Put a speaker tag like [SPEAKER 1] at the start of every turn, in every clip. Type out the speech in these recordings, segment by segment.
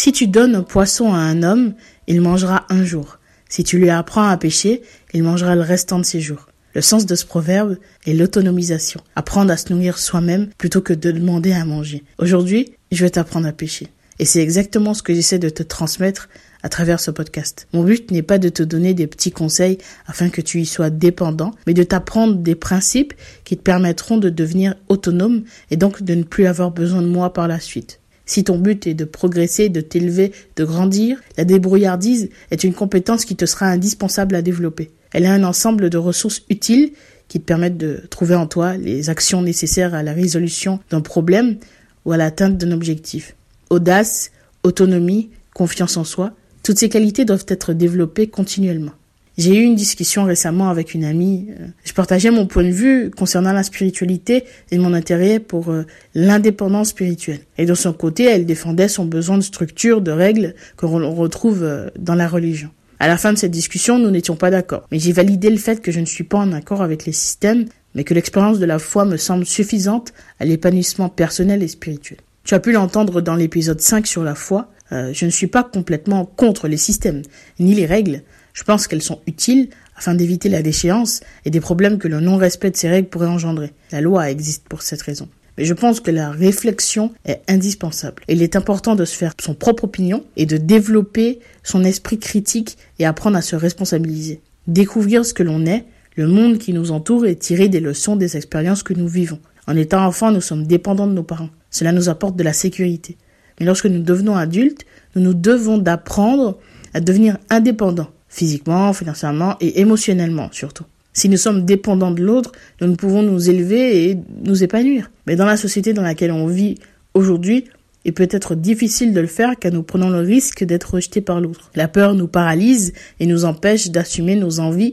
[SPEAKER 1] Si tu donnes un poisson à un homme, il mangera un jour. Si tu lui apprends à pêcher, il mangera le restant de ses jours. Le sens de ce proverbe est l'autonomisation. Apprendre à se nourrir soi-même plutôt que de demander à manger. Aujourd'hui, je vais t'apprendre à pêcher. Et c'est exactement ce que j'essaie de te transmettre à travers ce podcast. Mon but n'est pas de te donner des petits conseils afin que tu y sois dépendant, mais de t'apprendre des principes qui te permettront de devenir autonome et donc de ne plus avoir besoin de moi par la suite. Si ton but est de progresser, de t'élever, de grandir, la débrouillardise est une compétence qui te sera indispensable à développer. Elle est un ensemble de ressources utiles qui te permettent de trouver en toi les actions nécessaires à la résolution d'un problème ou à l'atteinte d'un objectif. Audace, autonomie, confiance en soi, toutes ces qualités doivent être développées continuellement. J'ai eu une discussion récemment avec une amie. Euh, je partageais mon point de vue concernant la spiritualité et mon intérêt pour euh, l'indépendance spirituelle. Et de son côté, elle défendait son besoin de structure, de règles que l'on retrouve euh, dans la religion. À la fin de cette discussion, nous n'étions pas d'accord. Mais j'ai validé le fait que je ne suis pas en accord avec les systèmes, mais que l'expérience de la foi me semble suffisante à l'épanouissement personnel et spirituel. Tu as pu l'entendre dans l'épisode 5 sur la foi. Je ne suis pas complètement contre les systèmes, ni les règles, je pense qu'elles sont utiles afin d'éviter la déchéance et des problèmes que le non-respect de ces règles pourrait engendrer. La loi existe pour cette raison. Mais je pense que la réflexion est indispensable. Il est important de se faire son propre opinion et de développer son esprit critique et apprendre à se responsabiliser. Découvrir ce que l'on est, le monde qui nous entoure et tirer des leçons des expériences que nous vivons. En étant enfant, nous sommes dépendants de nos parents. Cela nous apporte de la sécurité. Mais lorsque nous devenons adultes, nous nous devons d'apprendre à devenir indépendants physiquement, financièrement et émotionnellement surtout. Si nous sommes dépendants de l'autre, nous ne pouvons nous élever et nous épanouir. Mais dans la société dans laquelle on vit aujourd'hui, il peut être difficile de le faire car nous prenons le risque d'être rejetés par l'autre. La peur nous paralyse et nous empêche d'assumer nos envies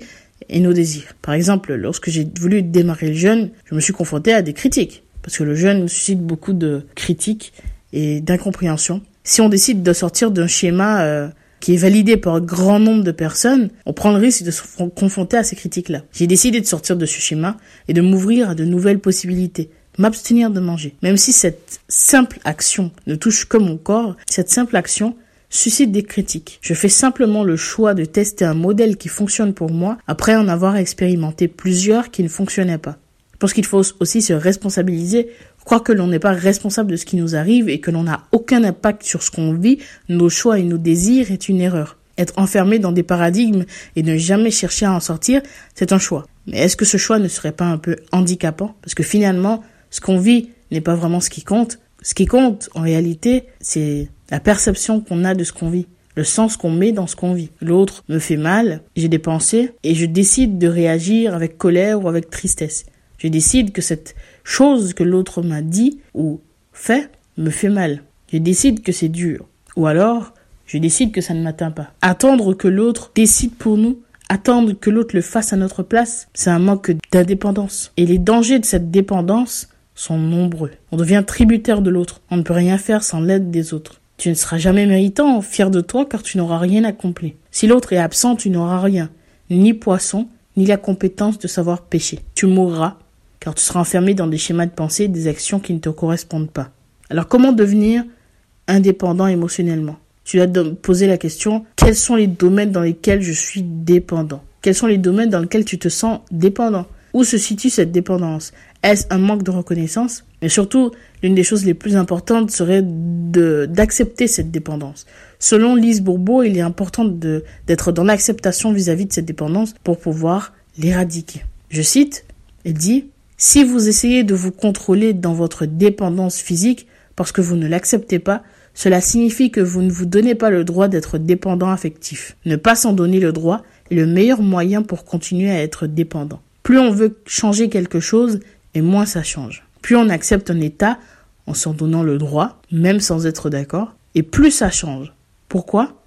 [SPEAKER 1] et nos désirs. Par exemple, lorsque j'ai voulu démarrer le jeûne, je me suis confronté à des critiques. Parce que le jeûne suscite beaucoup de critiques et d'incompréhension. Si on décide de sortir d'un schéma euh, qui est validé par un grand nombre de personnes, on prend le risque de se confronter à ces critiques-là. J'ai décidé de sortir de ce schéma et de m'ouvrir à de nouvelles possibilités m'abstenir de manger. Même si cette simple action ne touche que mon corps, cette simple action suscite des critiques. Je fais simplement le choix de tester un modèle qui fonctionne pour moi après en avoir expérimenté plusieurs qui ne fonctionnaient pas. Je pense qu'il faut aussi se responsabiliser Croire que l'on n'est pas responsable de ce qui nous arrive et que l'on n'a aucun impact sur ce qu'on vit, nos choix et nos désirs est une erreur. Être enfermé dans des paradigmes et ne jamais chercher à en sortir, c'est un choix. Mais est-ce que ce choix ne serait pas un peu handicapant? Parce que finalement, ce qu'on vit n'est pas vraiment ce qui compte. Ce qui compte, en réalité, c'est la perception qu'on a de ce qu'on vit, le sens qu'on met dans ce qu'on vit. L'autre me fait mal, j'ai des pensées, et je décide de réagir avec colère ou avec tristesse. Je décide que cette chose que l'autre m'a dit ou fait me fait mal. Je décide que c'est dur. Ou alors, je décide que ça ne m'atteint pas. Attendre que l'autre décide pour nous, attendre que l'autre le fasse à notre place, c'est un manque d'indépendance. Et les dangers de cette dépendance sont nombreux. On devient tributaire de l'autre. On ne peut rien faire sans l'aide des autres. Tu ne seras jamais méritant, fier de toi, car tu n'auras rien accompli. Si l'autre est absent, tu n'auras rien. Ni poisson, ni la compétence de savoir pêcher. Tu mourras car tu seras enfermé dans des schémas de pensée et des actions qui ne te correspondent pas. Alors comment devenir indépendant émotionnellement? Tu dois te poser la question, quels sont les domaines dans lesquels je suis dépendant? Quels sont les domaines dans lesquels tu te sens dépendant? Où se situe cette dépendance? Est-ce un manque de reconnaissance? Mais surtout, l'une des choses les plus importantes serait d'accepter cette dépendance. Selon Lise Bourbeau, il est important d'être dans l'acceptation vis-à-vis de cette dépendance pour pouvoir l'éradiquer. Je cite, elle dit, si vous essayez de vous contrôler dans votre dépendance physique parce que vous ne l'acceptez pas, cela signifie que vous ne vous donnez pas le droit d'être dépendant affectif. Ne pas s'en donner le droit est le meilleur moyen pour continuer à être dépendant. Plus on veut changer quelque chose, et moins ça change. Plus on accepte un état, en s'en donnant le droit, même sans être d'accord, et plus ça change. Pourquoi?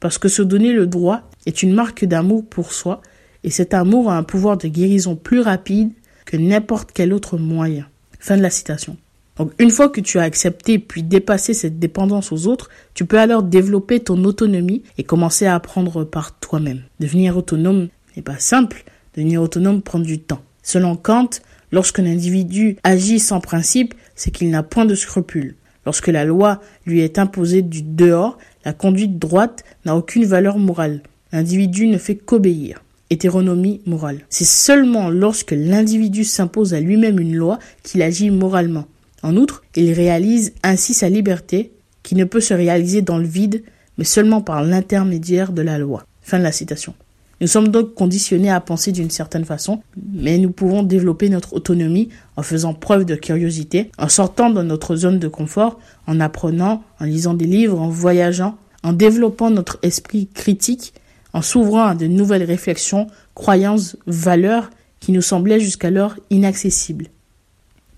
[SPEAKER 1] Parce que se donner le droit est une marque d'amour pour soi, et cet amour a un pouvoir de guérison plus rapide que n'importe quel autre moyen. Fin de la citation. Donc une fois que tu as accepté puis dépassé cette dépendance aux autres, tu peux alors développer ton autonomie et commencer à apprendre par toi-même. Devenir autonome n'est pas simple, devenir autonome prend du temps. Selon Kant, lorsqu'un individu agit sans principe, c'est qu'il n'a point de scrupules. Lorsque la loi lui est imposée du dehors, la conduite droite n'a aucune valeur morale. L'individu ne fait qu'obéir. Hétéronomie morale. C'est seulement lorsque l'individu s'impose à lui-même une loi qu'il agit moralement. En outre, il réalise ainsi sa liberté, qui ne peut se réaliser dans le vide, mais seulement par l'intermédiaire de la loi. Fin de la citation. Nous sommes donc conditionnés à penser d'une certaine façon, mais nous pouvons développer notre autonomie en faisant preuve de curiosité, en sortant de notre zone de confort, en apprenant, en lisant des livres, en voyageant, en développant notre esprit critique, en s'ouvrant à de nouvelles réflexions, croyances, valeurs qui nous semblaient jusqu'alors inaccessibles.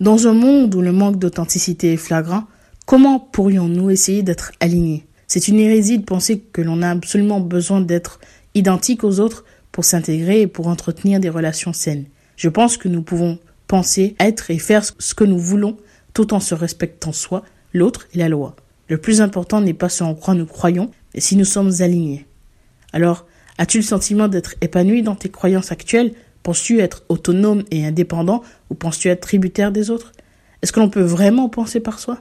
[SPEAKER 1] Dans un monde où le manque d'authenticité est flagrant, comment pourrions-nous essayer d'être alignés? C'est une hérésie de penser que l'on a absolument besoin d'être identique aux autres pour s'intégrer et pour entretenir des relations saines. Je pense que nous pouvons penser, être et faire ce que nous voulons tout en se respectant soi, l'autre et la loi. Le plus important n'est pas ce en quoi nous croyons, mais si nous sommes alignés. Alors, as-tu le sentiment d'être épanoui dans tes croyances actuelles? Penses-tu être autonome et indépendant ou penses-tu être tributaire des autres? Est-ce que l'on peut vraiment penser par soi?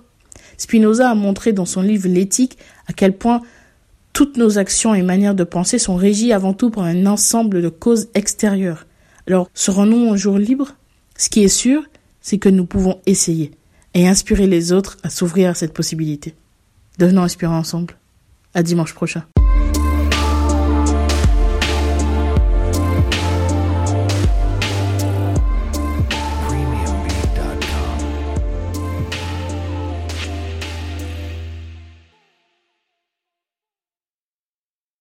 [SPEAKER 1] Spinoza a montré dans son livre L'éthique à quel point toutes nos actions et manières de penser sont régies avant tout par un ensemble de causes extérieures. Alors, serons-nous un jour libres? Ce qui est sûr, c'est que nous pouvons essayer et inspirer les autres à s'ouvrir à cette possibilité. Devenons inspirants ensemble. À dimanche prochain.